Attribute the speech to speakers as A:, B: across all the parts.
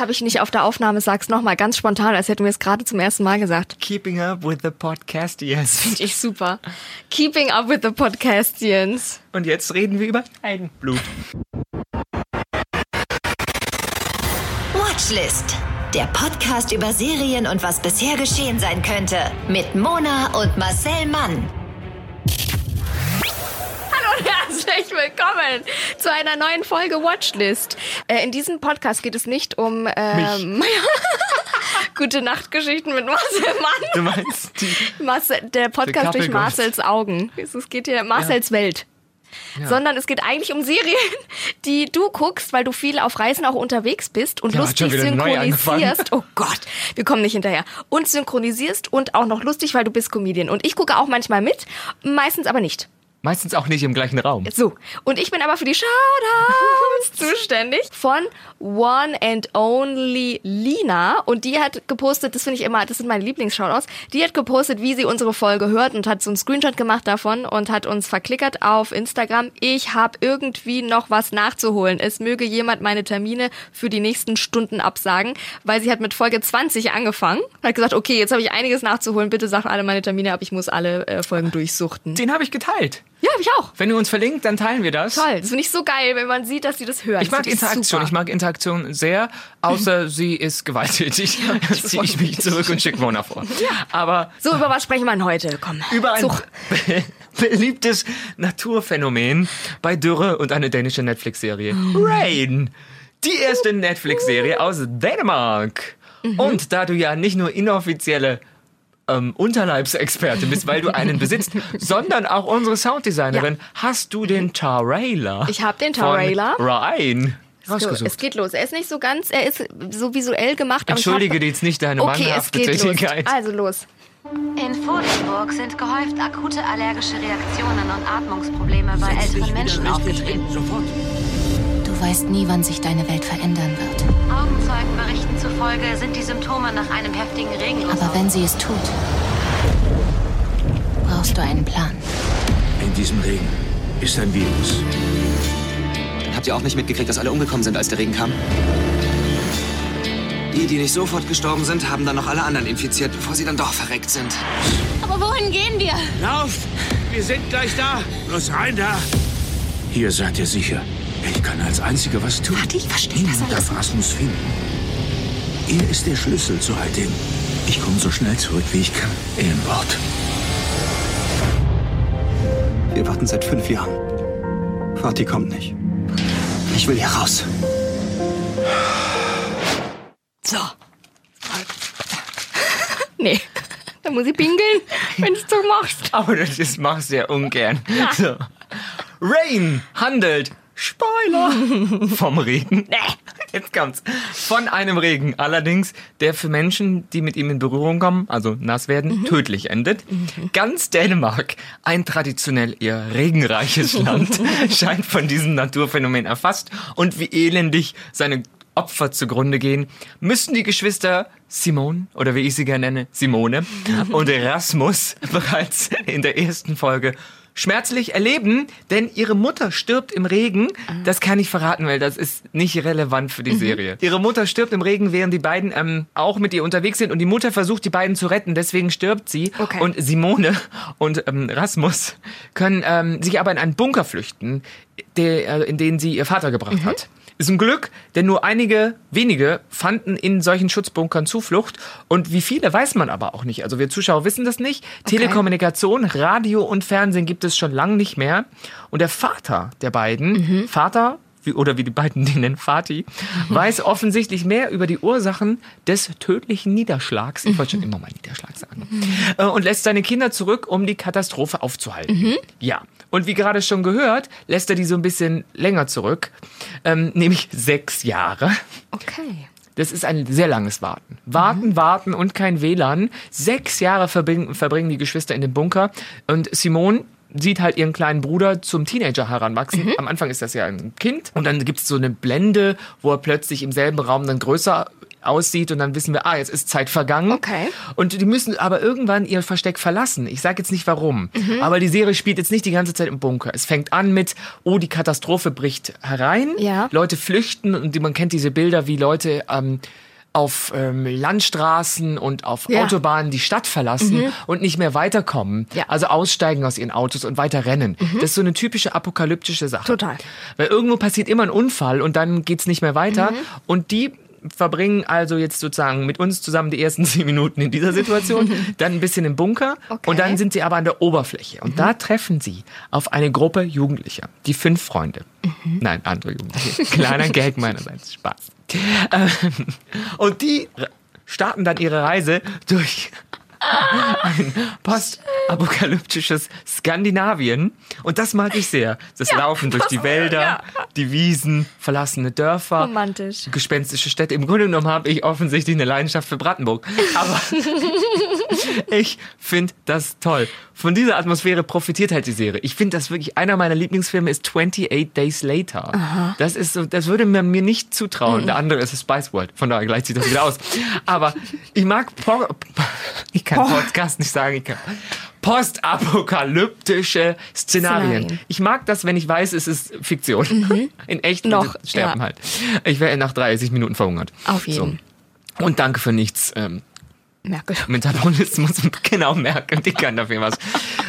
A: habe ich nicht auf der Aufnahme. Sag's nochmal ganz spontan, als hätten wir es gerade zum ersten Mal gesagt.
B: Keeping up with the Podcastians.
A: Finde ich super. Keeping up with the Podcastians.
B: Und jetzt reden wir über Eigenblut.
C: Watchlist. Der Podcast über Serien und was bisher geschehen sein könnte. Mit Mona und Marcel Mann.
A: Herzlich willkommen zu einer neuen Folge Watchlist. Äh, in diesem Podcast geht es nicht um ähm, gute Nachtgeschichten mit Marcel Mann.
B: Du meinst die.
A: Marcel, der Podcast durch. Marcels Augen. Es geht hier Marcels Welt. Sondern es geht eigentlich um Serien, die du guckst, weil du viel auf Reisen auch unterwegs bist und
B: Ja,
A: lustig synchronisierst. Oh Gott, wir kommen nicht hinterher. Und synchronisierst und auch noch lustig, weil du bist Comedian. Und ich gucke auch manchmal mit, meistens aber nicht.
B: Meistens auch nicht im gleichen Raum.
A: So, und ich bin aber für die Shoutouts zuständig von One and Only Lina. Und die hat gepostet, das finde ich immer, das sind meine Lieblings-Shoutouts, die hat gepostet, wie sie unsere Folge hört und hat so einen Screenshot gemacht davon und hat uns verklickert auf Instagram. Ich habe irgendwie noch was nachzuholen. Es möge jemand meine Termine für die nächsten Stunden absagen, weil sie hat mit Folge 20 angefangen. Hat gesagt, okay, jetzt habe ich einiges nachzuholen. Bitte sag alle meine Termine ab, ich muss alle äh, Folgen durchsuchten.
B: Den habe ich geteilt.
A: Ja, habe ich auch.
B: Wenn du uns verlinkt, dann teilen wir das.
A: Toll. Das finde ich so geil, wenn man sieht, dass sie das hören.
B: Ich mag Interaktion.
A: super.
B: Ich mag Interaktion sehr, außer sie ist gewalttätig. Ziehe ich mich zurück und schicke Mona vor. Aber
A: So, über was sprechen wir denn heute? Komm.
B: über ein
A: Zug.
B: beliebtes Naturphänomen bei Dürre und eine dänische Netflix-Serie. Rain. Die erste Netflix-Serie aus Dänemark. Und da du ja nicht nur inoffizielle ähm, Unterleibsexperte bist, weil du einen besitzt, sondern auch unsere Sounddesignerin, hast du den Trailer.
A: Ich hab den.
B: Von Rain.
A: So, es
B: Rausgesucht.
A: geht los. Er ist nicht so ganz, er ist so visuell gemacht. Aber
B: Entschuldige
A: hab,
B: jetzt nicht deine
A: Okay, es
B: mannhafte
A: geht los.
B: Tätigkeit.
A: Also los.
D: In Vogelsburg sind gehäuft akute allergische Reaktionen und Atmungsprobleme bei älteren Menschen aufgetreten.
E: Du weißt nie, wann sich deine Welt verändern wird.
D: Zufolge sind die Symptome nach einem heftigen Regenguss.
E: Aber wenn sie es tut, brauchst du einen Plan.
F: In diesem Regen ist ein Virus.
G: Habt ihr auch nicht mitgekriegt, dass alle umgekommen sind, als der Regen kam? Die, die nicht sofort gestorben sind, haben dann noch alle anderen infiziert, bevor sie dann doch verreckt sind.
E: Aber wohin gehen wir?
F: Lauf! Wir sind gleich da! Los rein da! Hier seid ihr sicher. Ich kann als Einziger was tun.
E: Warte, ich verstehe das
F: Niemand
E: alles.
F: darf Rasmus finden. Er ist der Schlüssel zu all dem. Ich komme so schnell zurück, wie ich kann. Ehrenwort.
G: Wir warten seit fünf Jahren. Vati kommt nicht. Ich will hier raus.
A: So. Nee. Da muss ich pingeln, wenn du so machst.
B: Aber das ist, machst du ja ungern. So. Rain handelt, Spoiler, vom Regen. Nee, jetzt kommt's. Von einem Regen. Allerdings, der für Menschen, die mit ihm in Berührung kommen, also nass werden, tödlich endet. Ganz Dänemark, ein traditionell eher regenreiches Land, scheint von diesem Naturphänomen erfasst. Und wie elendig seine Opfer zugrunde gehen, müssen die Geschwister Simone, oder wie ich sie gerne nenne, Simone, und Erasmus bereits in der ersten Folge schmerzlich erleben, denn ihre Mutter stirbt im Regen. Das kann ich verraten, weil das ist nicht relevant für die Serie. Ihre Mutter stirbt im Regen, während die beiden ähm, auch mit ihr unterwegs sind und die Mutter versucht, die beiden zu retten. Deswegen stirbt sie.
A: Okay.
B: Und Simone und ähm, Rasmus können ähm, sich aber in einen Bunker flüchten, der, äh, in den sie ihr Vater gebracht hat. Ist ein Glück, denn nur einige wenige fanden in solchen Schutzbunkern Zuflucht. Und wie viele weiß man aber auch nicht. Also wir Zuschauer wissen das nicht. Telekommunikation, Radio und Fernsehen gibt es schon lange nicht mehr. Und der Vater der beiden, Vater wie, oder wie die beiden den nennen, Fatih, weiß offensichtlich mehr über die Ursachen des tödlichen Niederschlags. Ich wollte schon immer mal Niederschlag sagen. Äh, Und lässt seine Kinder zurück, um die Katastrophe aufzuhalten. Ja. Und wie gerade schon gehört, lässt er die so ein bisschen länger zurück, ähm, nämlich sechs Jahre.
A: Okay.
B: Das ist ein sehr langes Warten. Warten, warten und kein WLAN. Sechs Jahre verbringen, verbringen die Geschwister in dem Bunker. Und Simone sieht halt ihren kleinen Bruder zum Teenager heranwachsen. Am Anfang ist das ja ein Kind. Und dann gibt es so eine Blende, wo er plötzlich im selben Raum dann größer aussieht und dann wissen wir, ah, jetzt ist Zeit vergangen.
A: Okay.
B: Und die müssen aber irgendwann ihr Versteck verlassen. Ich sage jetzt nicht warum, aber die Serie spielt jetzt nicht die ganze Zeit im Bunker. Es fängt an mit, oh, die Katastrophe bricht herein,
A: Ja.
B: Leute flüchten und man kennt diese Bilder, wie Leute ähm, auf ähm, Landstraßen und auf
A: Ja.
B: Autobahnen die Stadt verlassen und nicht mehr weiterkommen.
A: Ja.
B: Also aussteigen aus ihren Autos und weiter rennen. Das ist so eine typische apokalyptische Sache.
A: Total.
B: Weil irgendwo passiert immer ein Unfall und dann geht's nicht mehr weiter. Und die verbringen also jetzt sozusagen mit uns zusammen die ersten zehn Minuten in dieser Situation, dann ein bisschen im Bunker
A: Okay.
B: und dann sind sie aber an der Oberfläche. Und da treffen sie auf eine Gruppe Jugendlicher, die fünf Freunde. Nein, andere Jugendliche. Kleiner Gag meinerseits, Spaß. Ähm, Und die starten dann ihre Reise durch ein postapokalyptisches Skandinavien. Und das mag ich sehr. Das Laufen durch die Wälder, die Wiesen, verlassene Dörfer.
A: Romantisch.
B: Gespenstische Städte. Im Grunde genommen habe ich offensichtlich eine Leidenschaft für Brandenburg. Aber ich finde das toll. Von dieser Atmosphäre profitiert halt die Serie. Ich finde das wirklich, einer meiner Lieblingsfilme ist 28 Days Later. Das ist so, das würde man mir nicht zutrauen. Der andere ist Spice World. Von daher gleicht sich das wieder aus. Aber ich mag, po ich kann Podcast nicht sagen, ich kann postapokalyptische Szenarien.
A: Szenarien.
B: Ich mag das, wenn ich weiß, es ist Fiktion. In echt
A: Noch,
B: sterben
A: ja.
B: halt. Ich wäre nach 30 Minuten verhungert.
A: Auf jeden.
B: So. Und danke für nichts. Ähm,
A: Merkel.
B: Metabolismus genau merken, die kann dafür was.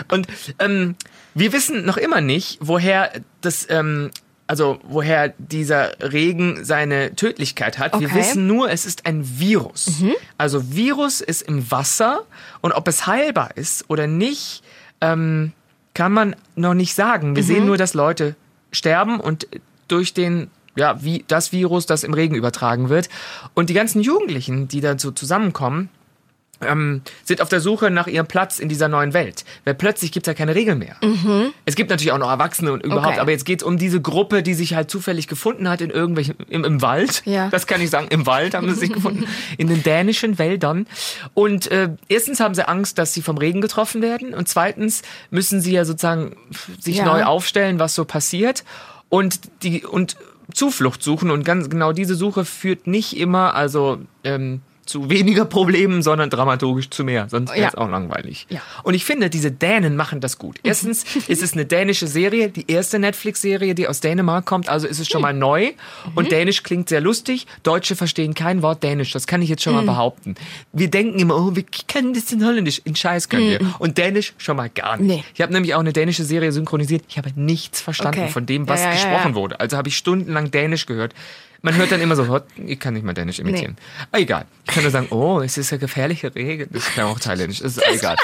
B: Und ähm, wir wissen noch immer nicht, woher das, ähm, also woher dieser Regen seine Tödlichkeit hat. Wir
A: Okay.
B: wissen nur, es ist ein Virus. Also Virus ist im Wasser und ob es heilbar ist oder nicht, ähm, kann man noch nicht sagen. Wir sehen nur, dass Leute sterben und durch den ja, wie das Virus, das im Regen übertragen wird. Und die ganzen Jugendlichen, die dazu zusammenkommen, ähm, sind auf der Suche nach ihrem Platz in dieser neuen Welt. Weil plötzlich gibt es ja keine Regeln mehr. Es gibt natürlich auch noch Erwachsene und überhaupt,
A: Okay.
B: aber jetzt geht es um diese Gruppe, die sich halt zufällig gefunden hat in irgendwelchen, im, im Wald.
A: Ja.
B: Das kann ich sagen, im Wald haben sie sich gefunden, in den dänischen Wäldern. Und äh, erstens haben sie Angst, dass sie vom Regen getroffen werden und zweitens müssen sie ja sozusagen sich
A: Ja.
B: neu aufstellen, was so passiert. Und die, und Zuflucht suchen und ganz genau diese Suche führt nicht immer, also ähm, zu weniger Problemen, sondern dramaturgisch zu mehr. Sonst wäre es
A: Ja.
B: auch langweilig.
A: Ja.
B: Und ich finde, diese Dänen machen das gut. Erstens ist es eine dänische Serie, die erste Netflix-Serie, die aus Dänemark kommt, also ist es schon mal neu. Und Dänisch klingt sehr lustig. Deutsche verstehen kein Wort Dänisch, das kann ich jetzt schon mal behaupten. Wir denken immer, oh, wir können das in Holländisch. In Scheiß können wir. Und Dänisch schon mal gar nicht.
A: Nee.
B: Ich habe nämlich auch eine dänische Serie synchronisiert. Ich habe nichts verstanden
A: Okay.
B: von dem, was
A: ja,
B: gesprochen wurde. Also habe ich stundenlang Dänisch gehört. Man hört dann immer so, ich kann nicht mal Dänisch imitieren. Aber egal. Ich kann nur sagen, oh, es ist eine gefährliche Regel. Das kann auch Thailändisch. Das ist egal.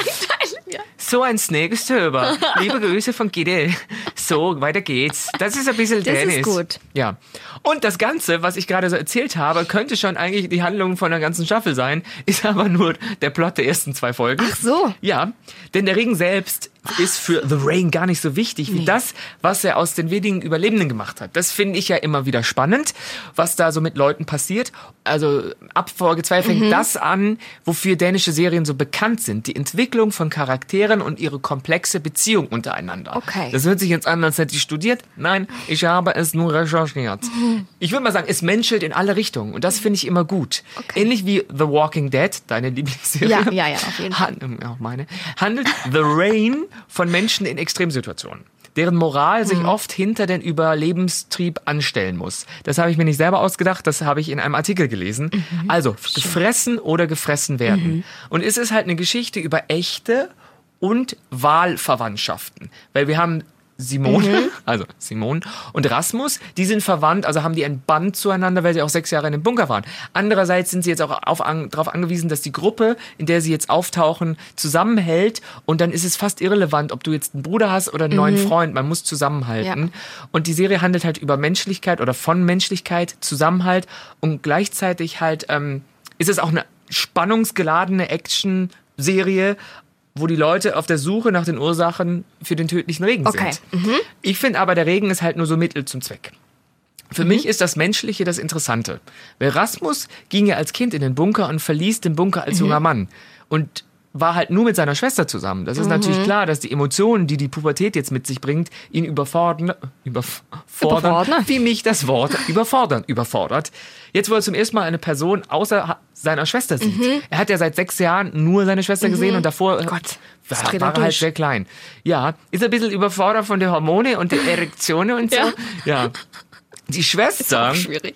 B: So ein Snägestöber. Liebe Grüße von Gide. So, weiter geht's. Das ist ein bisschen
A: Das ist
B: Dänisch.
A: gut.
B: Ja. Und das Ganze, was ich gerade so erzählt habe, könnte schon eigentlich die Handlung von der ganzen Staffel sein, ist aber nur der Plot der ersten zwei Folgen.
A: Ach so.
B: Ja, denn der Regen selbst ist für The Rain gar nicht so wichtig wie das, was er aus den wenigen Überlebenden gemacht hat. Das finde ich ja immer wieder spannend, was da so mit Leuten passiert. Also ab Folge 2 fängt
A: Mhm.
B: das an, wofür dänische Serien so bekannt sind. Die Entwicklung von Charakteren und ihre komplexe Beziehung untereinander.
A: Okay.
B: Das hört sich jetzt an, als hätte ich studiert. Nein, ich habe es nur recherchiert. Ich würde mal sagen, es menschelt in alle Richtungen und das finde ich immer gut. Ähnlich wie The Walking Dead, deine Lieblingsserie.
A: Ja, ja, ja, auf jeden Fall.
B: Han- auch meine, handelt The Rain von Menschen in Extremsituationen, deren Moral sich
A: Mhm.
B: oft hinter den Überlebenstrieb anstellen muss. Das habe ich mir nicht selber ausgedacht, das habe ich in einem Artikel gelesen.
A: Mhm.
B: Also, gefressen oder gefressen werden. Und es ist halt eine Geschichte über echte und Wahlverwandtschaften. Weil wir haben Simone,
A: Mhm.
B: also Simone und Rasmus, die sind verwandt, also haben die ein Band zueinander, weil sie auch sechs Jahre in dem Bunker waren. Andererseits sind sie jetzt auch auf, an, darauf angewiesen, dass die Gruppe, in der sie jetzt auftauchen, zusammenhält und dann ist es fast irrelevant, ob du jetzt einen Bruder hast oder einen neuen Freund, man muss zusammenhalten.
A: Mhm. Ja.
B: Und die Serie handelt halt über Menschlichkeit oder von Menschlichkeit, Zusammenhalt und gleichzeitig halt ähm, ist es auch eine spannungsgeladene Action-Serie, wo die Leute auf der Suche nach den Ursachen für den tödlichen Regen
A: Okay.
B: sind. Ich finde aber, der Regen ist halt nur so Mittel zum Zweck. Für mich ist das Menschliche das Interessante. Weil Rasmus ging ja als Kind in den Bunker und verließ den Bunker als junger Mann. Und war halt nur mit seiner Schwester zusammen. Das ist
A: Mhm.
B: natürlich klar, dass die Emotionen, die die Pubertät jetzt mit sich bringt, ihn überfordern, überfordern,
A: Überfordern.
B: wie mich das Wort überfordern, überfordert. Jetzt, wo er zum ersten Mal eine Person außer seiner Schwester sieht. Er hat ja seit sechs Jahren nur seine Schwester gesehen und davor äh,
A: Mhm. Gott,
B: war, war
A: er
B: halt sehr klein. Ja, ist ein bisschen überfordert von der Hormone und der Erektionen und so.
A: Ja.
B: ja. Die Schwester,
A: Schwierig.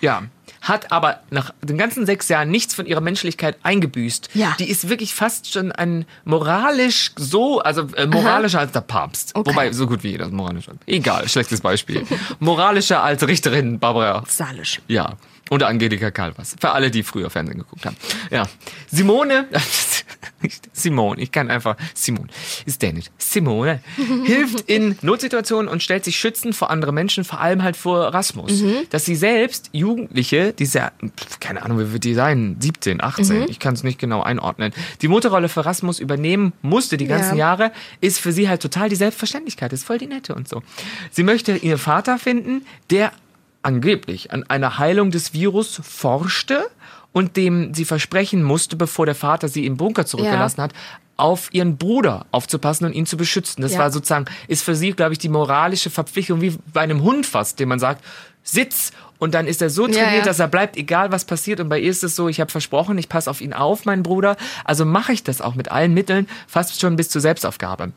B: ja, hat aber nach den ganzen sechs Jahren nichts von ihrer Menschlichkeit eingebüßt.
A: Ja.
B: Die ist wirklich fast schon ein moralisch so, also äh, moralischer als der Papst.
A: Okay.
B: Wobei, so gut wie jeder ist moralisch. Egal, schlechtes Beispiel. moralischer als Richterin Barbara.
A: Salisch.
B: Ja. Oder Angelika Calvas. Für alle, die früher Fernsehen geguckt haben. Ja. Simone, Simone, ich kann einfach, Simone, ist dänisch. Simone hilft in Notsituationen und stellt sich schützend vor andere Menschen, vor allem halt vor Rasmus. Dass sie selbst Jugendliche, die sehr, keine Ahnung, wie wird die sein, 17, 18, ich kann es nicht genau einordnen, die Mutterrolle für Rasmus übernehmen musste die ganzen
A: Ja.
B: Jahre, ist für sie halt total die Selbstverständlichkeit, ist voll die Nette und so. Sie möchte ihren Vater finden, der angeblich an einer Heilung des Virus forschte und dem sie versprechen musste, bevor der Vater sie im Bunker zurückgelassen hat, auf ihren Bruder aufzupassen und ihn zu beschützen. Das
A: Ja.
B: war sozusagen, ist für sie, glaube ich, die moralische Verpflichtung, wie bei einem Hund fast, dem man sagt, sitz. Und dann ist er so trainiert,
A: ja.
B: dass er bleibt, egal was passiert. Und bei ihr ist es so, ich habe versprochen, ich passe auf ihn auf, meinen Bruder. Also mache ich das auch mit allen Mitteln, fast schon bis zur Selbstaufgabe.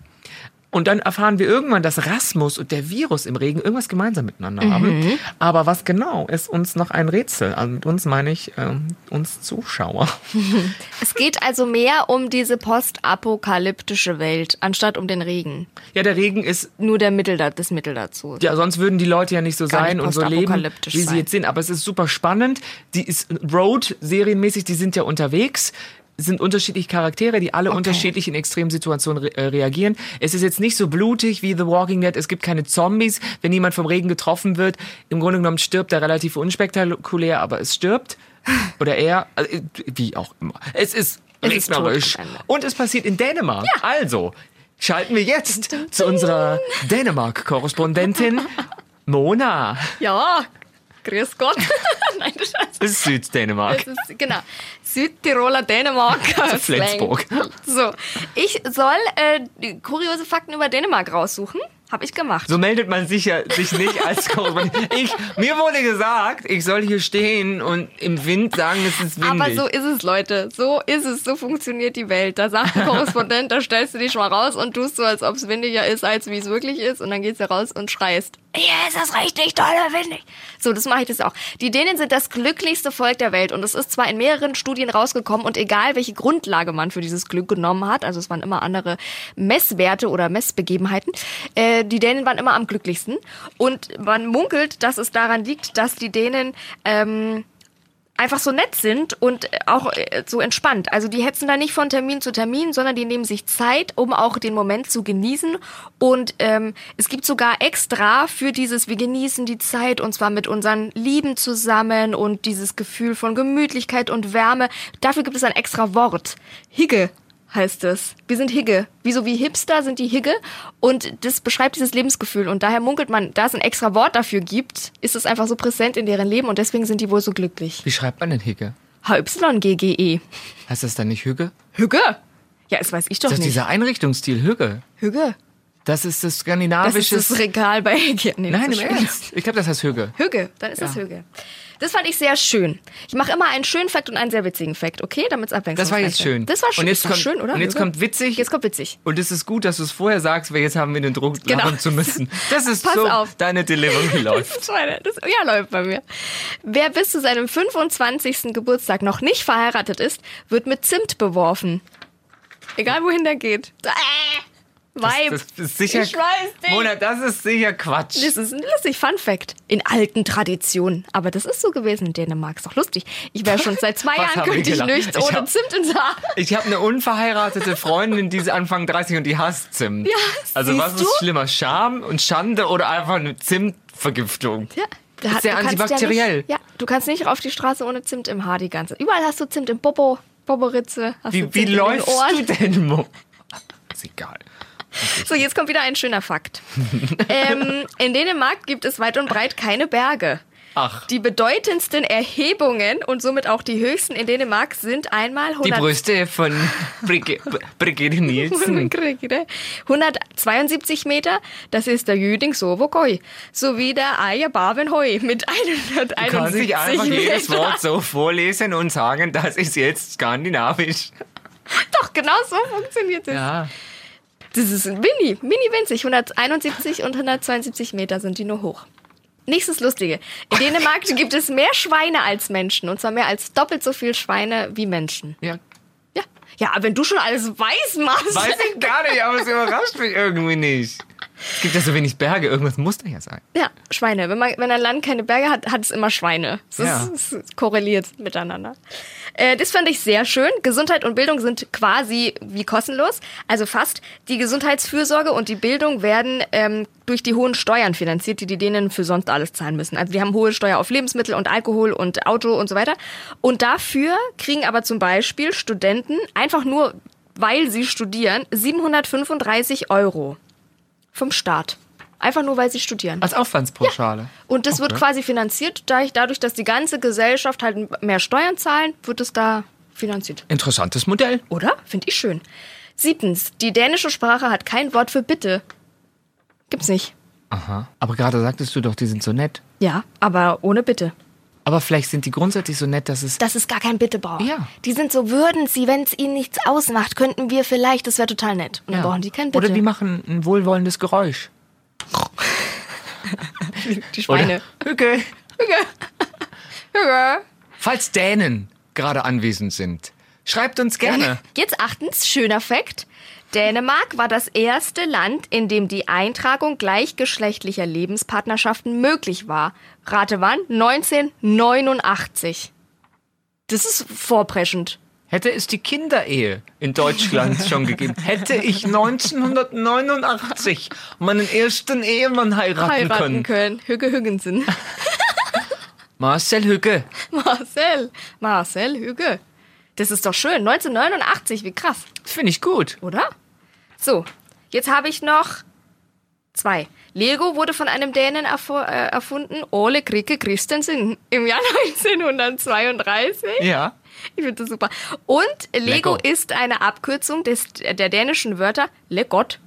B: Und dann erfahren wir irgendwann, dass Rasmus und der Virus im Regen irgendwas gemeinsam miteinander haben. Aber was genau, ist uns noch ein Rätsel. Also mit uns meine ich ähm, uns Zuschauer.
A: Es geht also mehr um diese postapokalyptische Welt, anstatt um den Regen.
B: Ja, der Regen ist,
A: Nur der Mittel, da- das Mittel dazu.
B: ja, sonst würden die Leute ja nicht so sein
A: nicht
B: und so leben, wie sie jetzt sind. Aber es ist super spannend. Die ist Road serienmäßig, die sind ja unterwegs. Es sind unterschiedliche Charaktere, die alle unterschiedlich in extremen Situationen re äh, reagieren. Es ist jetzt nicht so blutig wie The Walking Dead. Es gibt keine Zombies. Wenn jemand vom Regen getroffen wird, im Grunde genommen stirbt er relativ unspektakulär, aber es stirbt. Oder er, also, wie auch immer. Es ist
A: Es
B: regnerisch. Und es passiert in Dänemark. Also, schalten wir jetzt zu unserer Dänemark-Korrespondentin Mona.
A: Ja, grüß Gott. Nein, das ist
B: Das ist Süddänemark.
A: Das ist, genau. Südtiroler Dänemark. Slang.
B: Flensburg.
A: So, ich soll äh, kuriose Fakten über Dänemark raussuchen. Hab ich gemacht.
B: So meldet man sich ja sich nicht als Korrespondent. Ich, mir wurde gesagt, ich soll hier stehen und im Wind sagen, es ist windig.
A: Aber so ist es, Leute. So ist es. So funktioniert die Welt. Da sagt ein Korrespondent, da stellst du dich mal raus und tust so, als ob es windiger ist, als wie es wirklich ist. Und dann gehst du raus und schreist. Hier ist es richtig doll windig. So, das mache ich das auch. Die Dänen sind das glücklichste Volk der Welt. Und es ist zwar in mehreren Studien rausgekommen und egal, welche Grundlage man für dieses Glück genommen hat, also es waren immer andere Messwerte oder Messbegebenheiten, äh, die Dänen waren immer am glücklichsten. Und man munkelt, dass es daran liegt, dass die Dänen... Ähm, einfach so nett sind und auch äh, so entspannt. Also die hetzen da nicht von Termin zu Termin, sondern die nehmen sich Zeit, um auch den Moment zu genießen. Und ähm, es gibt sogar extra für dieses, wir genießen die Zeit und zwar mit unseren Lieben zusammen und dieses Gefühl von Gemütlichkeit und Wärme. Dafür gibt es ein extra Wort. Higge heißt es. Wir sind Higge. Wie so wie Hipster sind die Higge. Und das beschreibt dieses Lebensgefühl. Und daher munkelt man, da es ein extra Wort dafür gibt, ist es einfach so präsent in deren Leben und deswegen sind die wohl so glücklich.
B: Wie schreibt man denn Hicke?
A: HYGGE.
B: Heißt das dann nicht Hügge?
A: Hügge? Ja, das weiß ich doch
B: Das ist
A: nicht.
B: dieser Einrichtungsstil Hügge.
A: Hügge?
B: Das ist das
A: Das
B: skandinavische.
A: ist das Regal bei Ikea. Nee, das
B: Nein, im. Ernst. Ich glaube, das heißt Hügge.
A: Hügge, dann ist das Hügge. Das fand ich sehr schön. Ich mache immer einen schönen Fakt und einen sehr witzigen Fakt, okay? Damit es abwechslungsreich
B: Das war jetzt schön.
A: Das war schön.
B: Und jetzt kommt,
A: schön, oder?
B: Und jetzt kommt witzig.
A: Jetzt kommt witzig.
B: Und es ist gut, dass du es vorher sagst, weil jetzt haben wir den Druck,
A: Genau.
B: lachen zu müssen. Das ist
A: Pass
B: so,
A: auf.
B: deine Delivery läuft.
A: Das, meine, das ja, läuft bei mir. Wer bis zu seinem 25. Geburtstag noch nicht verheiratet ist, wird mit Zimt beworfen. Egal wohin der geht. Äh, Vibe.
B: Das ist sicher,
A: Ich weiß nicht.
B: Mona, das ist sicher Quatsch.
A: Das ist ein lustig Fun Fact. In alten Traditionen. Aber das ist so gewesen in Dänemark. Ist doch lustig. Ich wäre schon seit zwei Jahren könnte ich nichts
B: Ich
A: ohne
B: hab-
A: Zimt ins Haar.
B: Ich habe eine unverheiratete Freundin, die ist Anfang 30 und die hasst Zimt.
A: Ja,
B: also was
A: siehst
B: ist
A: du?
B: schlimmer, Scham und Schande oder einfach eine Zimtvergiftung?
A: Ja. Da
B: Ist sehr
A: du
B: antibakteriell.
A: Ja, nicht, ja, du kannst nicht auf die Straße ohne Zimt im Haar die ganze. Überall hast du Zimt im Popo, Poporitze. Hast du
B: Wie,
A: Zimt
B: wie läufst du denn, Mo? Ist egal.
A: So, jetzt kommt wieder ein schöner Fakt. ähm, in Dänemark gibt es weit und breit keine Berge.
B: Ach.
A: Die bedeutendsten Erhebungen und somit auch die höchsten in Dänemark sind einmal
B: Die
A: 100
B: Brüste von Brigitte Nielsen.
A: 172 Meter, das ist der Jüding Sovokoi, sowie der Eier Bavenhoi mit 171
B: Du kannst nicht einfach jedes. Wort so vorlesen und sagen, das ist jetzt skandinavisch.
A: Doch, genau so funktioniert es.
B: Ja.
A: Das ist mini, mini winzig. 171 und 172 Meter sind die nur hoch. Nächstes Lustige. In Dänemark gibt es mehr Schweine als Menschen. Und zwar mehr als doppelt so viel Schweine wie Menschen.
B: ja.
A: Ja. Ja, wenn du schon alles weiß machst.
B: Weiß ich gar nicht, aber es überrascht mich irgendwie nicht. Es gibt ja so wenig Berge, irgendwas muss da ja sein.
A: Ja, Schweine. Wenn, man, wenn ein Land keine Berge hat, hat es immer Schweine. Es
B: Ja.
A: ist, es korreliert miteinander. Äh, das fand ich sehr schön. Gesundheit und Bildung sind quasi wie kostenlos. Also fast. Die Gesundheitsfürsorge und die Bildung werden ähm, durch die hohen Steuern finanziert, die die denen für sonst alles zahlen müssen. Also die haben hohe Steuer auf Lebensmittel und Alkohol und Auto und so weiter. Und dafür kriegen aber zum Beispiel Studenten einfach nur, weil sie studieren, 735 Euro vom Staat. Einfach nur, weil sie studieren.
B: Als Aufwandspauschale.
A: Und das wird quasi finanziert, dadurch, dadurch, dass die ganze Gesellschaft halt mehr Steuern zahlen, wird es da finanziert.
B: Interessantes Modell.
A: Oder? Finde ich schön. Siebtens, die dänische Sprache hat kein Wort für Bitte. Gibt's nicht.
B: Aha. Aber gerade sagtest du doch, die sind so nett.
A: Ja, aber ohne Bitte.
B: Aber vielleicht sind die grundsätzlich so nett, dass es.
A: Dass es gar kein Bitte braucht.
B: Ja.
A: Die sind so, würden sie, wenn es ihnen nichts ausmacht, könnten wir vielleicht, das wäre total nett. Und dann brauchen die kein Bitte.
B: Oder die machen ein wohlwollendes Geräusch.
A: die Schweine.
B: Oder Hücke.
A: Ja.
B: Falls Dänen gerade anwesend sind, schreibt uns gerne.
A: Jetzt achtens, schöner Fakt. Dänemark war das erste Land, in dem die Eintragung gleichgeschlechtlicher Lebenspartnerschaften möglich war. Rate wann? 1989. Das ist vorpreschend.
B: Hätte es die Kinderehe in Deutschland schon gegeben, hätte ich 1989 meinen ersten Ehemann heiraten,
A: Heiraten
B: können.
A: können. Hügge Hüggensen.
B: Marcel Hücke.
A: Marcel. Marcel Hügge. Das ist doch schön. 1989, wie krass.
B: Das finde ich gut.
A: Oder? So, jetzt habe ich noch zwei. Lego wurde von einem Dänen äh, erfunden, Ole Kricke Christensen, im Jahr 1932.
B: Ja.
A: Ich finde das super. Und Lego,
B: Lego.
A: ist eine Abkürzung des, der dänischen Wörter Legott,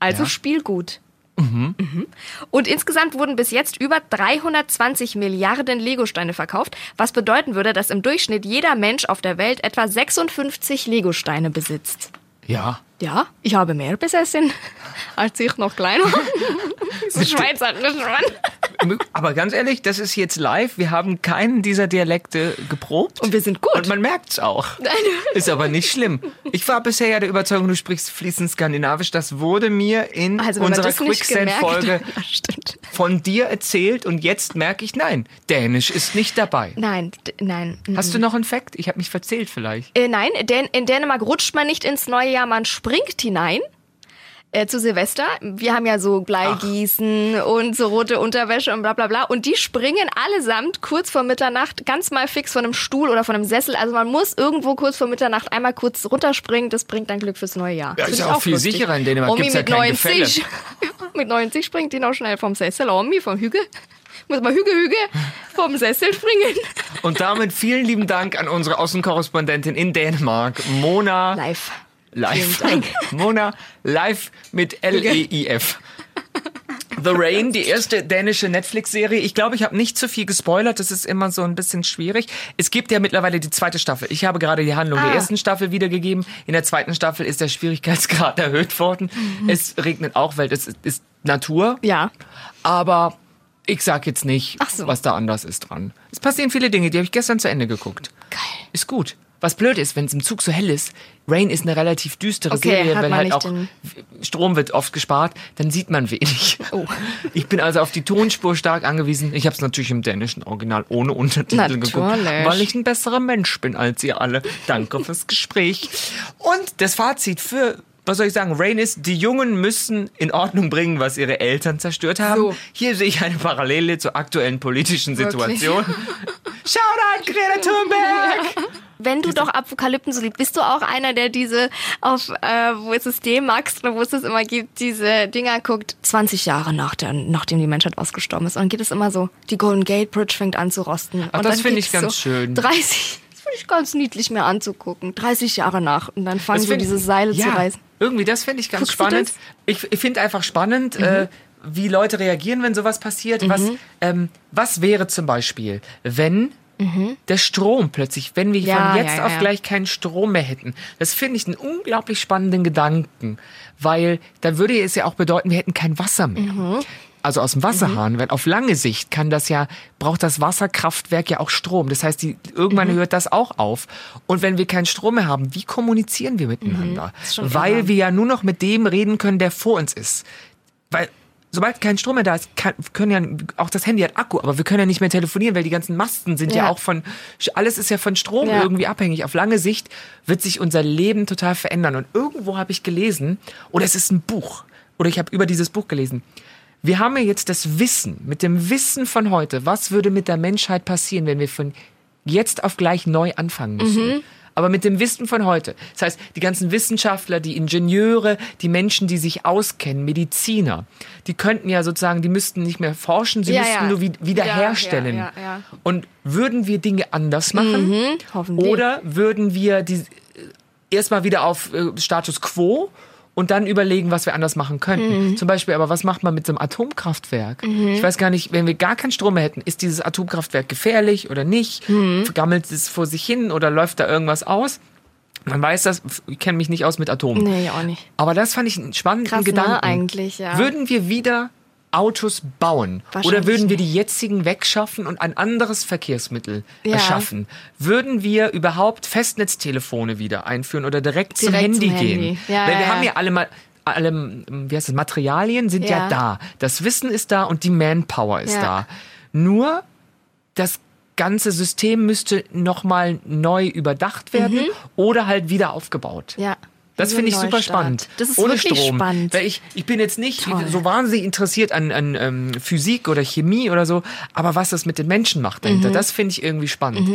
A: also
B: Ja.
A: Spielgut. Mhm. Und insgesamt wurden bis jetzt über 320 Milliarden Legosteine verkauft, was bedeuten würde, dass im Durchschnitt jeder Mensch auf der Welt etwa 56 Legosteine besitzt.
B: Ja.
A: Ja, ich habe mehr besessen, als ich noch klein war. so schweizerisch, Mann.
B: Aber ganz ehrlich, das ist jetzt live. Wir haben keinen dieser Dialekte geprobt.
A: Und wir sind gut.
B: Und man merkt's auch. Ist aber nicht schlimm. Ich war bisher ja der Überzeugung, du sprichst fließend Skandinavisch. Das wurde mir in
A: Also
B: unserer Quicksand-Folge von dir erzählt und jetzt merke ich, nein, Dänisch ist nicht dabei.
A: Nein, nein.
B: Hast du noch einen Fakt? Ich habe mich verzählt vielleicht.
A: Äh, nein, denn in Dänemark rutscht man nicht ins neue Jahr, man springt hinein. Äh, zu Silvester. Wir haben ja so Bleigießen und so rote Unterwäsche und bla bla bla. Und die springen allesamt kurz vor Mitternacht ganz mal fix von einem Stuhl oder von einem Sessel. Also man muss irgendwo kurz vor Mitternacht einmal kurz runterspringen. Das bringt dann Glück fürs neue Jahr.
B: Ja,
A: Das
B: ist ja
A: ich
B: auch viel
A: lustig.
B: sicherer. In Dänemark
A: Omi
B: gibt's ja
A: mit
B: kein
A: 90. mit 90 springt die noch schnell vom Sessel. Omi vom Hügel. Muss mal Hüge, Hüge vom Sessel springen.
B: Und damit vielen lieben Dank an unsere Außenkorrespondentin in Dänemark, Mona.
A: Live.
B: Live. Mona, live mit L-E-I-F. The Rain, die erste dänische Netflix-Serie. Ich glaube, ich habe nicht zu viel gespoilert. Das ist immer so ein bisschen schwierig. Es gibt ja mittlerweile die zweite Staffel. Ich habe gerade die Handlung der
A: Ah.
B: ersten Staffel wiedergegeben. In der zweiten Staffel ist der Schwierigkeitsgrad erhöht worden. Es regnet auch, weil es ist Natur.
A: Ja.
B: Aber ich sag jetzt nicht,
A: so.
B: was da anders ist dran. Es passieren viele Dinge, die habe ich gestern zu Ende geguckt.
A: Geil.
B: Ist gut. Was blöd ist, wenn es im Zug so hell ist, Rain ist eine relativ düstere
A: Okay,
B: Serie, weil halt auch
A: den-
B: Strom wird oft gespart, dann sieht man wenig.
A: Oh.
B: Ich bin also auf die Tonspur stark angewiesen. Ich habe es natürlich im dänischen Original ohne Untertitel geguckt,
A: Natürlich.
B: weil ich ein besserer Mensch bin als ihr alle. Danke fürs Gespräch. Und das Fazit für was soll ich sagen? Rain ist, die Jungen müssen in Ordnung bringen, was ihre Eltern zerstört haben.
A: So.
B: Hier sehe ich eine Parallele zur aktuellen politischen
A: Wirklich?
B: Situation. Shoutout Greta Thunberg!
A: Wenn du doch Apokalypten so liebst, bist du auch einer, der diese auf, äh, wo ist es D-Max oder wo es das immer gibt, diese Dinger guckt, 20 Jahre nach der, nachdem die Menschheit ausgestorben ist. Und dann geht es immer so, die Golden Gate Bridge fängt an zu rosten.
B: Ach,
A: und
B: das finde ich ganz
A: so
B: schön.
A: 30, das finde ich ganz niedlich mir anzugucken. 30 Jahre nach. Und dann fangen so diese Seile
B: ja,
A: zu reißen.
B: Irgendwie, das finde ich ganz
A: Guckst
B: spannend.
A: Mhm.
B: Ich, ich finde einfach spannend, äh, wie Leute reagieren, wenn sowas passiert. Was, ähm, was wäre zum Beispiel, wenn der Strom plötzlich, wenn wir
A: Mhm. Ja,
B: von jetzt
A: ja,
B: auf
A: ja.
B: gleich keinen Strom mehr hätten. Das finde ich einen unglaublich spannenden Gedanken, weil dann würde es ja auch bedeuten, wir hätten kein Wasser mehr.
A: Mhm.
B: Also aus dem Wasserhahn, weil auf lange Sicht kann das ja, braucht das Wasserkraftwerk ja auch Strom. Das heißt, die, irgendwann
A: Mhm.
B: hört das auch auf. Und wenn wir keinen Strom mehr haben, wie kommunizieren wir miteinander?
A: Mhm. ist schon
B: Weil
A: irre.
B: wir ja nur noch mit dem reden können, der vor uns ist. Weil sobald kein Strom mehr da ist, kann, können ja auch das Handy hat Akku, aber wir können ja nicht mehr telefonieren, weil die ganzen Masten sind ja,
A: Ja.
B: auch von alles ist ja von Strom
A: Ja.
B: irgendwie abhängig. Auf lange Sicht wird sich unser Leben total verändern. Und irgendwo habe ich gelesen, oder es ist ein Buch, oder ich habe über dieses Buch gelesen. Wir haben ja jetzt das Wissen, mit dem Wissen von heute, was würde mit der Menschheit passieren, wenn wir von jetzt auf gleich neu anfangen müssen. Aber mit dem Wissen von heute. Das heißt, die ganzen Wissenschaftler, die Ingenieure, die Menschen, die sich auskennen, Mediziner, die könnten ja sozusagen, die müssten nicht mehr forschen, sie
A: Ja,
B: müssten
A: ja.
B: nur wie- wiederherstellen.
A: Ja.
B: Und würden wir Dinge anders machen?
A: hoffentlich.
B: Oder würden wir die erstmal wieder auf äh, Status quo und dann überlegen, was wir anders machen könnten.
A: Mhm.
B: Zum Beispiel, aber was macht man mit so einem Atomkraftwerk? Ich weiß gar nicht, wenn wir gar keinen Strom mehr hätten, ist dieses Atomkraftwerk gefährlich oder nicht?
A: Mhm.
B: Gammelt es vor sich hin oder läuft da irgendwas aus? Man weiß das, ich kenne mich nicht aus mit Atomen.
A: Nee, auch nicht.
B: Aber das fand ich einen spannenden
A: Krass, ne,
B: Gedanken.
A: eigentlich, ja.
B: Würden wir wieder Autos bauen? Oder würden wir die jetzigen wegschaffen und ein anderes Verkehrsmittel
A: Ja.
B: erschaffen? Würden wir überhaupt Festnetztelefone wieder einführen oder direkt, zum
A: Direkt
B: Handy
A: zum
B: gehen?
A: Handy. Ja,
B: Weil wir
A: ja,
B: haben
A: ja.
B: alle mal alle, wie heißt das, Materialien sind ja. Da. Das Wissen ist da und die Manpower ist da. Nur das ganze System müsste nochmal neu überdacht werden oder halt wieder aufgebaut.
A: Mhm. Ja.
B: Das
A: So
B: finde ich super spannend.
A: Das ist
B: Ohne
A: wirklich
B: Strom.
A: spannend.
B: Weil ich, ich bin jetzt nicht
A: Toll.
B: so wahnsinnig interessiert an, an ähm, Physik oder Chemie oder so, aber was das mit den Menschen macht
A: Mhm.
B: dahinter, das finde ich irgendwie spannend.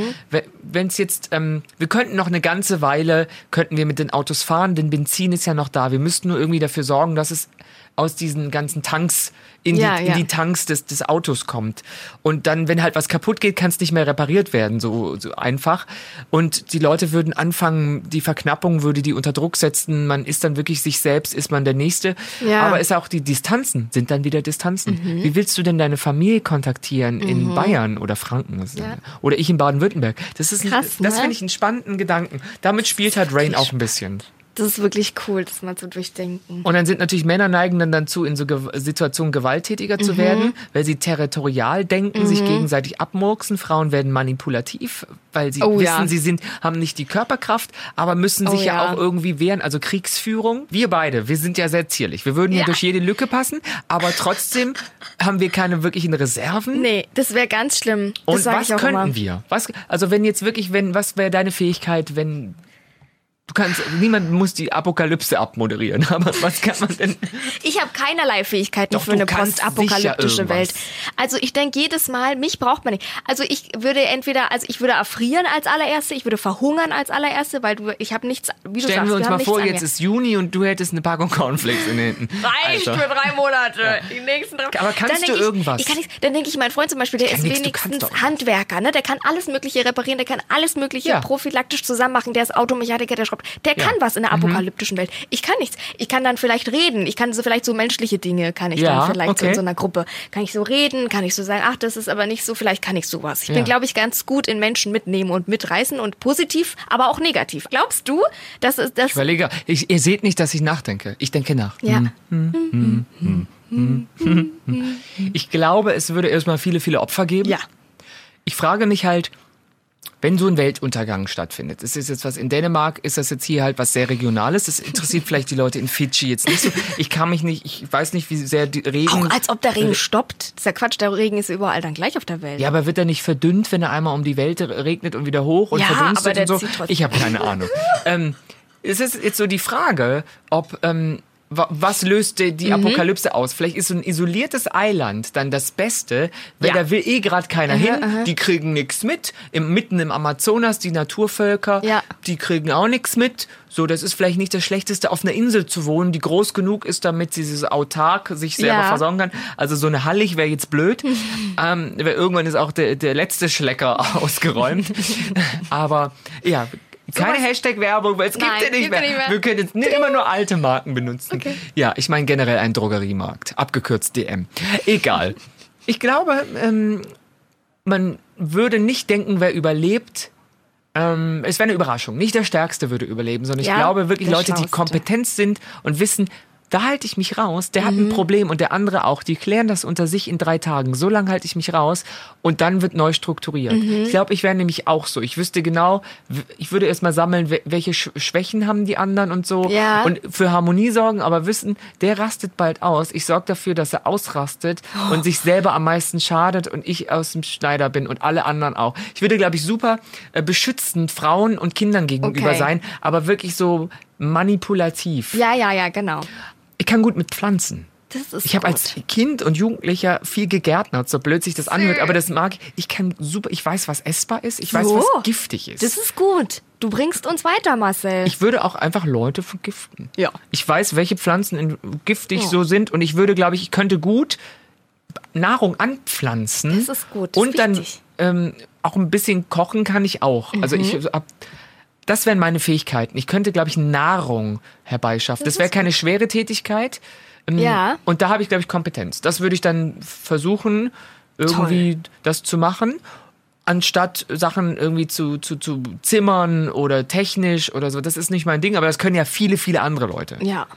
B: Wenn es jetzt, ähm, wir könnten noch eine ganze Weile, könnten wir mit den Autos fahren, denn Benzin ist ja noch da. Wir müssten nur irgendwie dafür sorgen, dass es aus diesen ganzen Tanks in,
A: Ja,
B: die,
A: ja.
B: in die Tanks des, des Autos kommt. Und dann, wenn halt was kaputt geht, kann es nicht mehr repariert werden, so, so einfach. Und die Leute würden anfangen, die Verknappung würde die unter Druck setzen. Man ist dann wirklich sich selbst, ist man der Nächste.
A: Ja.
B: Aber ist auch die Distanzen, sind dann wieder Distanzen. Wie willst du denn deine Familie kontaktieren in Bayern oder Franken?
A: Ja.
B: Oder ich in Baden-Württemberg? Das ist, ein,
A: Krass,
B: das
A: ne?
B: finde ich einen spannenden Gedanken. Damit spielt halt Rain auch ein bisschen.
A: Das ist wirklich cool, das mal zu durchdenken.
B: Und dann sind natürlich Männer neigen dann dazu, in so Ge Situationen gewalttätiger
A: Mhm.
B: zu werden, weil sie territorial denken, sich gegenseitig abmurksen. Frauen werden manipulativ, weil sie
A: Oh,
B: wissen,
A: ja.
B: sie sind, haben nicht die Körperkraft, aber müssen
A: Oh,
B: sich ja.
A: ja.
B: auch irgendwie wehren. Also Kriegsführung. Wir beide, wir sind ja sehr zierlich. Wir würden ja,
A: Ja.
B: durch jede Lücke passen, aber trotzdem haben wir keine wirklichen Reserven.
A: Nee, das wäre ganz schlimm. Das
B: Und was könnten
A: immer.
B: wir? Was, also wenn jetzt wirklich, wenn, was wäre deine Fähigkeit, wenn du kannst, niemand muss die Apokalypse abmoderieren, aber was kann man denn?
A: Ich habe keinerlei Fähigkeiten
B: Doch,
A: für eine postapokalyptische Welt. Also ich denke jedes Mal, mich braucht man nicht. Also ich würde entweder, also ich würde erfrieren als allererste, ich würde verhungern als allererste, weil du, ich habe nichts, wie du
B: Stellen
A: sagst,
B: wir uns
A: haben
B: mal vor, jetzt ist Juni und du hättest eine Packung Cornflakes in den Händen.
A: Reicht
B: Alter.
A: für drei Monate. Die nächsten drei.
B: Aber kannst
A: Dann
B: du
A: ich,
B: irgendwas?
A: Ich kann nichts. Dann denke ich, mein Freund zum Beispiel, der ist
B: kannst
A: wenigstens. Handwerker, ne? Der kann alles Mögliche reparieren, der kann alles Mögliche
B: Ja.
A: prophylaktisch zusammen machen. Der ist Automechaniker, der schraubt. Der
B: Ja. Mhm.
A: kann was in der apokalyptischen Welt. Ich kann nichts. Ich kann dann vielleicht reden. Ich kann so vielleicht so menschliche Dinge kann ich
B: Ja,
A: dann vielleicht so in
B: okay.
A: so einer Gruppe. Kann ich so reden? Kann ich so sagen, ach, das ist aber nicht so. Vielleicht kann ich sowas. Ich
B: Ja.
A: bin, glaube ich, ganz gut in Menschen mitnehmen und mitreißen und positiv, aber auch negativ. Glaubst du, dass es das?
B: Ich überlege, ich, ihr seht nicht, dass ich nachdenke. Ich denke nach.
A: Ja.
B: Ich glaube, es würde erstmal viele, viele Opfer geben.
A: Ja.
B: Ich frage mich halt, wenn so ein Weltuntergang stattfindet, ist das jetzt was in Dänemark, ist das jetzt hier halt was sehr Regionales? Das interessiert vielleicht die Leute in Fidschi jetzt nicht so. Ich kann mich nicht, ich weiß nicht, wie sehr die Regen.
A: Auch als ob der Regen stoppt. Das ist ja Quatsch, der Regen ist überall dann gleich auf der Welt.
B: Ja, aber wird er nicht verdünnt, wenn er einmal um die Welt regnet und wieder hoch und
A: Ja,
B: verdunstet und so? Ich habe keine Ahnung. ähm, es ist jetzt so die Frage, ob ähm, was löst die,
A: Mhm.
B: Apokalypse aus? Vielleicht ist so ein isoliertes Eiland dann das Beste, weil
A: Ja.
B: da will eh gerade keiner hin. Die kriegen nichts mit. Im, mitten im Amazonas, die Naturvölker,
A: Ja.
B: die kriegen auch nichts mit. So, das ist vielleicht nicht das Schlechteste, auf einer Insel zu wohnen, die groß genug ist, damit sie dieses autark sich selber
A: Ja.
B: versorgen kann. Also so eine Hallig wäre jetzt blöd. ähm, weil irgendwann ist auch der, der letzte Schlecker ausgeräumt. Aber ja, keine Hashtag-Werbung, weil es gibt ja nicht mehr.
A: nicht mehr.
B: Wir können jetzt nicht immer nur alte Marken benutzen. Ja, ich meine generell ein Drogeriemarkt, abgekürzt DM. Egal. Ich glaube, ähm, man würde nicht denken, wer überlebt. Ähm, es wäre eine Überraschung. Nicht der Stärkste würde überleben, sondern ich
A: Ja,
B: glaube wirklich Leute, die kompetent sind und wissen, da halte ich mich raus, der
A: Mhm.
B: hat ein Problem und der andere auch, die klären das unter sich in drei Tagen. So lange halte ich mich raus und dann wird neu strukturiert.
A: Mhm.
B: Ich glaube, ich wäre nämlich auch so. Ich wüsste genau, ich würde erstmal sammeln, we- welche Sch Schwächen haben die anderen und so
A: Ja.
B: und für Harmonie sorgen, aber wissen, der rastet bald aus. Ich sorge dafür, dass er ausrastet und sich selber am meisten schadet und ich aus dem Schneider bin und alle anderen auch. Ich würde, glaube ich, super äh, beschützend Frauen und Kindern gegenüber
A: Okay.
B: sein, aber wirklich so manipulativ.
A: Ja, ja, ja, genau.
B: Ich kann gut mit Pflanzen.
A: Das ist
B: Ich habe als Kind und Jugendlicher viel gegärtnert, so blöd sich das anhört, aber das mag ich. Ich kann super, ich weiß, was essbar ist, ich weiß,
A: So.
B: was giftig ist.
A: Das ist gut. Du bringst uns weiter, Marcel.
B: ich würde auch einfach Leute vergiften.
A: Ja.
B: Ich weiß, welche Pflanzen in, giftig so sind und ich würde, glaube ich, ich könnte gut Nahrung anpflanzen.
A: Das ist gut, das
B: und
A: ist
B: dann ähm, auch ein bisschen kochen kann ich auch. Also ich
A: Mhm.
B: Das wären meine Fähigkeiten. Ich könnte, glaube ich, Nahrung herbeischaffen. Das, wäre keine schwere Tätigkeit. Ähm,
A: Ja.
B: Und da habe ich, glaube ich, Kompetenz. Das würde ich dann versuchen, irgendwie das zu machen. Anstatt Sachen irgendwie zu, zu, zu zimmern oder technisch oder so. Das ist nicht mein Ding, aber das können ja viele, viele andere Leute.
A: ja.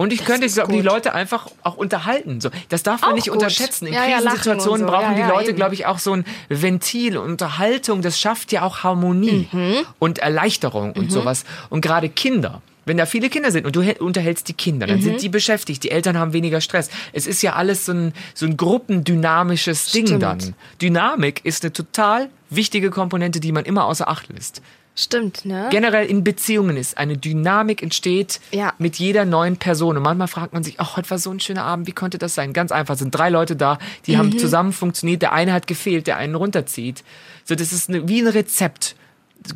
B: Und ich könnte,
A: ist
B: glaube die. Leute einfach auch unterhalten. So, das darf man
A: Auch
B: nicht
A: gut.
B: unterschätzen. In
A: Ja, ja,
B: Krisensituationen
A: und so.
B: brauchen
A: Ja,
B: die
A: ja,
B: Leute, glaube ich, auch so ein Ventil. Unterhaltung, das schafft ja auch Harmonie
A: Mhm.
B: und Erleichterung und sowas. Und gerade Kinder. Wenn da viele Kinder sind und du unterhältst die Kinder, dann
A: Mhm.
B: sind die beschäftigt, die Eltern haben weniger Stress. Es ist ja alles so ein, so ein gruppendynamisches Ding
A: Stimmt.
B: dann. Dynamik ist eine total wichtige Komponente, die man immer außer Acht lässt.
A: Stimmt, ne?
B: Generell in Beziehungen ist eine Dynamik entsteht
A: Ja.
B: mit jeder neuen Person. Und manchmal fragt man sich, ach, heute war so ein schöner Abend, wie konnte das sein? Ganz einfach, es sind drei Leute da, die
A: Mhm.
B: haben zusammen funktioniert, der eine hat gefehlt, der einen runterzieht. So, das ist eine, wie ein Rezept.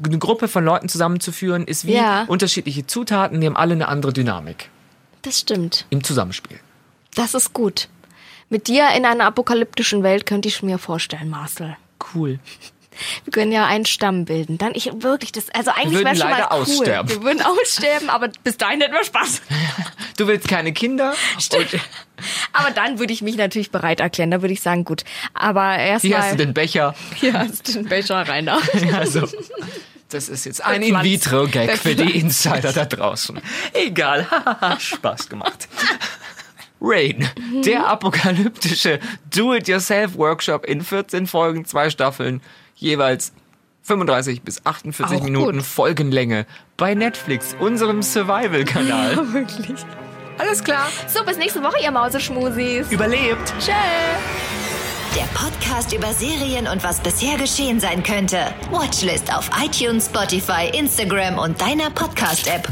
B: Eine Gruppe von Leuten zusammenzuführen, ist wie
A: Ja.
B: unterschiedliche Zutaten, die haben alle eine andere Dynamik
A: Das stimmt.
B: im Zusammenspiel.
A: Das ist gut. Mit dir in einer apokalyptischen Welt könnte ich mir vorstellen, Marcel.
B: Cool.
A: Wir können ja einen Stamm bilden. Dann ich wirklich das. Also eigentlich
B: würden
A: wäre schon mal cool.
B: aussterben.
A: Wir würden aussterben, aber bis dahin hätten wir Spaß.
B: Du willst keine Kinder?
A: Stimmt. Aber dann würde ich mich natürlich bereit erklären. Da würde ich sagen, gut. Aber erstmal.
B: Hier hast du den Becher.
A: Hier hast du den Becher rein da.
B: Also, das ist jetzt ein. In-vitro-Gag für die. Insider da draußen. Egal, Spaß gemacht. Rain, der apokalyptische Do-it-yourself-Workshop in 14 Folgen, zwei Staffeln, jeweils 35 bis 48
A: Auch
B: Minuten
A: gut.
B: Folgenlänge bei Netflix, unserem Survival-Kanal.
A: Wirklich.
B: Alles klar,
A: So, bis nächste Woche, ihr Mauseschmusis.
B: überlebt.
A: Tschö.
C: Der Podcast über Serien und was bisher geschehen sein könnte. Watchlist auf iTunes, Spotify, Instagram und deiner Podcast-App.